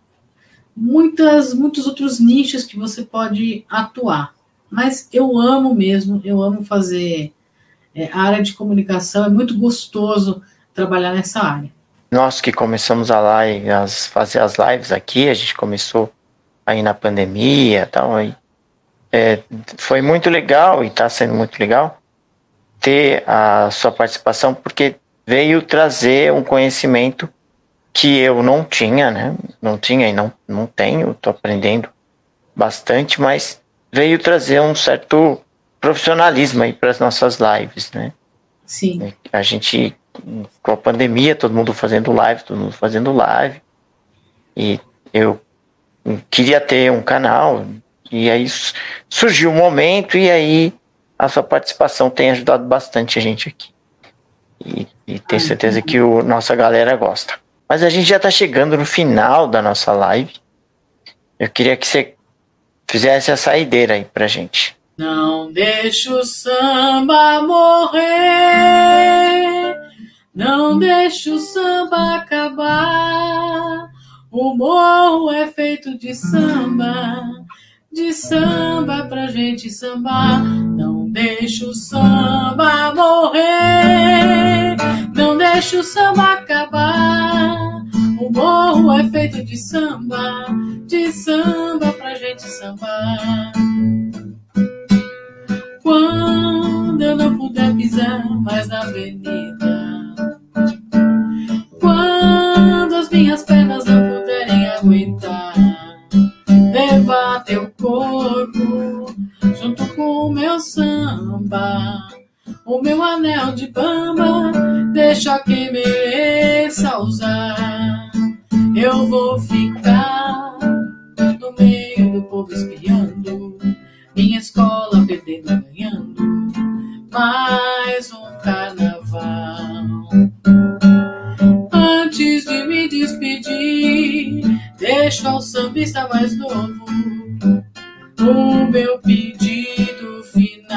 muitas, muitos outros nichos que você pode atuar. Mas eu amo mesmo, eu amo fazer é, a área de comunicação, é muito gostoso trabalhar nessa área. Nós que começamos a live, as, fazer as lives aqui, a gente começou aí na pandemia tal, aí, é, foi muito legal e está sendo muito legal ter a sua participação, porque veio trazer um conhecimento que eu não tinha, né? Não tinha e não, não tenho, estou aprendendo bastante, mas veio trazer um certo profissionalismo aí para as nossas lives, né? Sim. A gente, com a pandemia, todo mundo fazendo live, todo mundo fazendo live, e eu queria ter um canal, e aí surgiu o um momento, e aí a sua participação tem ajudado bastante a gente aqui. E, e tenho certeza que o nossa galera gosta. Mas a gente já está chegando no final da nossa live. Eu queria que você fizesse a saideira aí pra gente. Não deixa o samba morrer, não deixa o samba acabar. O morro é feito de samba, de samba pra gente sambar. Não deixa o samba morrer, não deixa o samba acabar. O morro é feito de samba, de samba pra gente sambar. Quando eu não puder pisar mais na avenida, quando as minhas pernas não puderem aguentar, levar teu corpo junto com o meu samba. O meu anel de bamba, deixa quem mereça usar. Eu vou ficar no meio do povo espiando, minha escola perdendo, ganhando mais um carnaval. Antes de me despedir, deixo ao sambista mais novo o meu pedido final.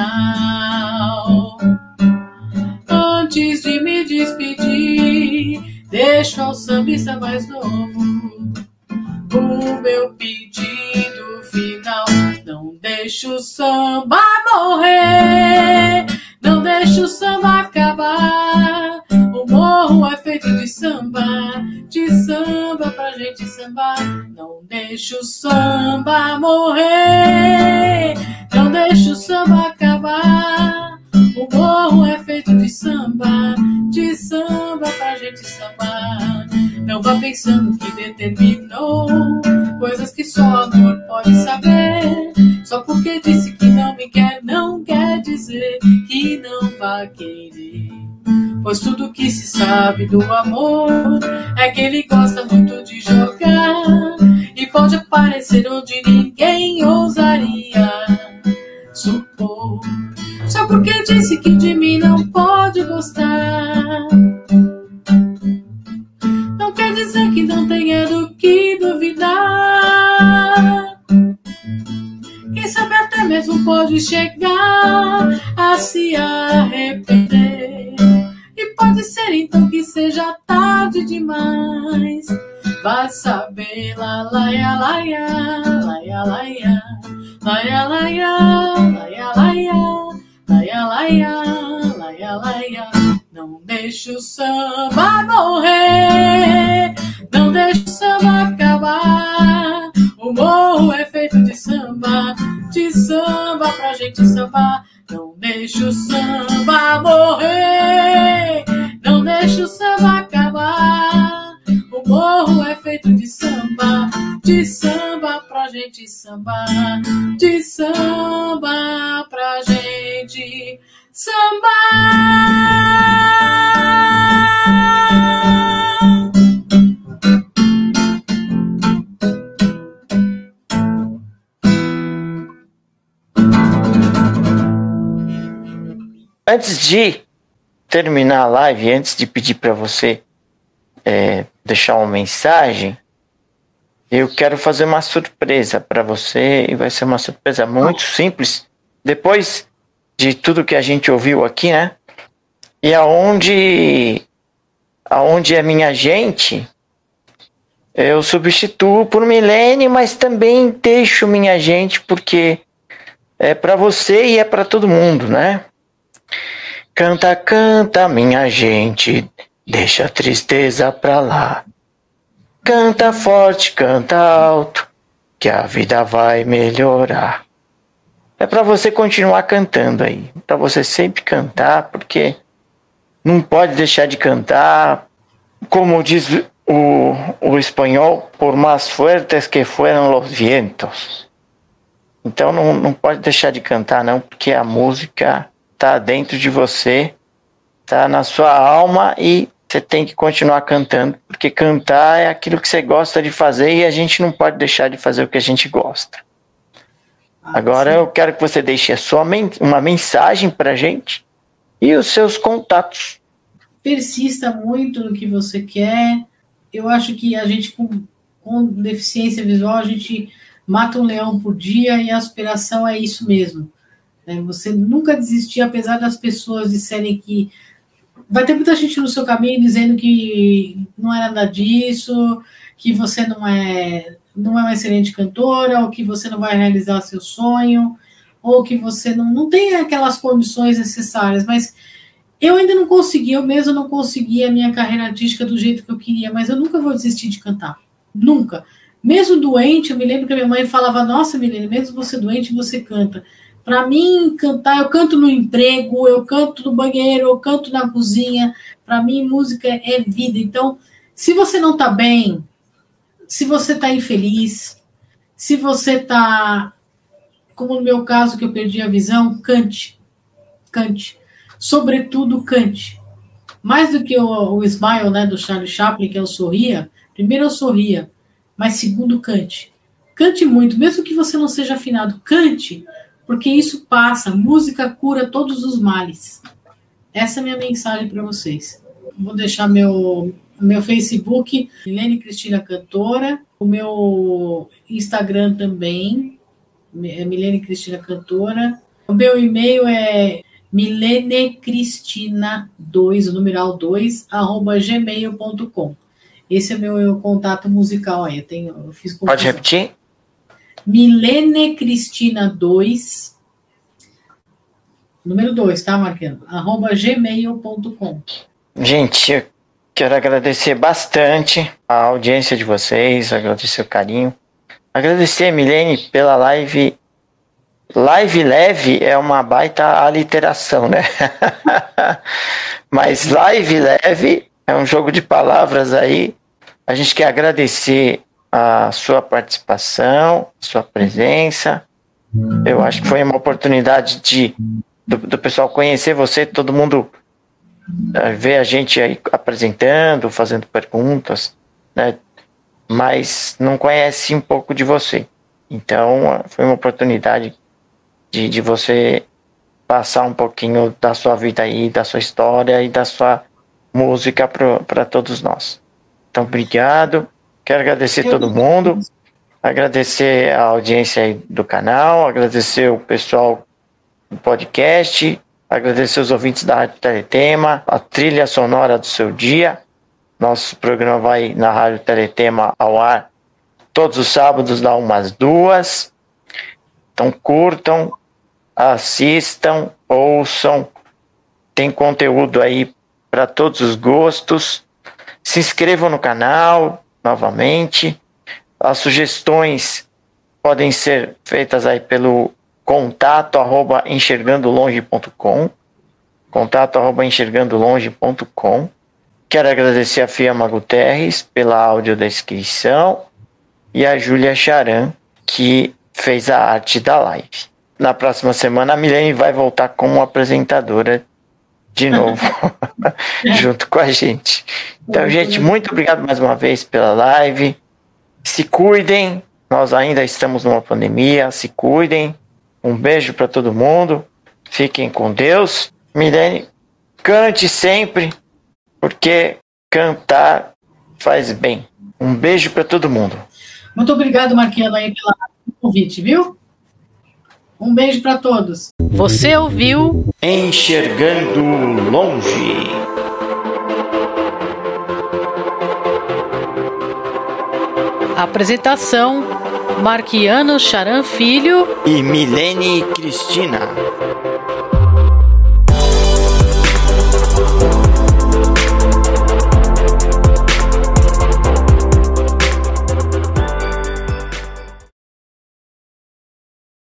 Antes de me despedir, deixo ao sambista mais novo o meu pedido final. Não deixe o samba morrer, não deixe o samba acabar. O morro é samba, de samba pra gente sambar. Não deixe o samba morrer, não deixe o samba acabar. O morro é feito de samba, de samba pra gente sambar. Não vá pensando que determinou sabe do amor é que ele gosta muito de jogar. E pode aparecer onde ninguém Antes de terminar a live, antes de pedir para você é, deixar uma mensagem, eu quero fazer uma surpresa para você e vai ser uma surpresa muito simples. Depois de tudo que a gente ouviu aqui, né? E aonde aonde é minha gente, eu substituo por Milene, mas também deixo minha gente porque é para você e é para todo mundo, né? Canta, canta, minha gente, deixa a tristeza pra lá. Canta forte, canta alto, que a vida vai melhorar. É para você continuar cantando aí, para você sempre cantar, porque não pode deixar de cantar. Como diz o, o espanhol, por mais fuertes que fueram os vientos. Então não, não pode deixar de cantar, não, porque a música tá dentro de você, tá na sua alma e você tem que continuar cantando, porque cantar é aquilo que você gosta de fazer e a gente não pode deixar de fazer o que a gente gosta. Ah, Agora sim. eu quero que você deixe a sua uma mensagem para gente e os seus contatos. Persista muito no que você quer. Eu acho que a gente com, com deficiência visual a gente mata um leão por dia e a aspiração é isso mesmo. Né? Você nunca desistir, apesar das pessoas disserem que vai ter muita gente no seu caminho dizendo que não é nada disso, que você não é não é uma excelente cantora, ou que você não vai realizar seu sonho, ou que você não, não tem aquelas condições necessárias, mas eu ainda não consegui, eu mesmo não consegui a minha carreira artística do jeito que eu queria, mas eu nunca vou desistir de cantar. Nunca. Mesmo doente, eu me lembro que a minha mãe falava: Nossa, Milene, mesmo você doente, você canta. Para mim, cantar, eu canto no emprego, eu canto no banheiro, eu canto na cozinha. Para mim, música é vida. Então, se você não está bem, se você está infeliz, se você está, como no meu caso, que eu perdi a visão, cante. Cante. Sobretudo, cante. Mais do que o, o Smile, né, do Charlie Chaplin, que é o sorria, primeiro eu sorria, mas segundo, cante. Cante muito, mesmo que você não seja afinado, cante, porque isso passa. Música cura todos os males. Essa é a minha mensagem para vocês. Vou deixar meu, meu Facebook, Milene Cristina Cantora, o meu Instagram também, é Milene Cristina Cantora. O meu e-mail é milenecristina2, o numeral 2, arroba gmail.com. Esse é meu contato musical aí. Eu, tenho, eu fiz Pode repetir? Milene Cristina 2, número 2, tá, Marquinhos? Arroba gmail.com. Gente, eu quero agradecer bastante a audiência de vocês, agradecer o carinho. Agradecer, Milene, pela live. Live leve é uma baita aliteração, né? Mas live leve é um jogo de palavras aí. A gente quer agradecer a sua participação, sua presença. Eu acho que foi uma oportunidade de do, do pessoal conhecer você, todo mundo uh, ver a gente aí apresentando, fazendo perguntas, né? Mas não conhece um pouco de você. Então, foi uma oportunidade de, de você passar um pouquinho da sua vida aí, da sua história e da sua música para todos nós. Então, obrigado. Quero agradecer todo mundo, agradecer a audiência do canal, agradecer o pessoal do podcast, agradecer os ouvintes da Rádio Teletema, a trilha sonora do seu dia. Nosso programa vai na Rádio Teletema ao ar todos os sábados, dá umas duas. Então curtam, assistam, ouçam. Tem conteúdo aí para todos os gostos. Se inscrevam no canal, novamente. As sugestões podem ser feitas aí pelo contato arroba enxergandolonge.com contato arroba enxergandolonge.com Quero agradecer a Fiamma Guterres pela audiodescrição e a Júlia Charan, que fez a arte da live. Na próxima semana, a Milene vai voltar como apresentadora de novo, junto com a gente. Então, gente, muito obrigado mais uma vez pela live. Se cuidem, nós ainda estamos numa pandemia, se cuidem. Um beijo para todo mundo. Fiquem com Deus. Milene, cante sempre, porque cantar faz bem. Um beijo para todo mundo. Muito obrigado, Marquinhos, aí pelo convite, viu? Um beijo para todos. Você ouviu Enxergando Longe. Apresentação: Marquiano Charan Filho e Milene Cristina.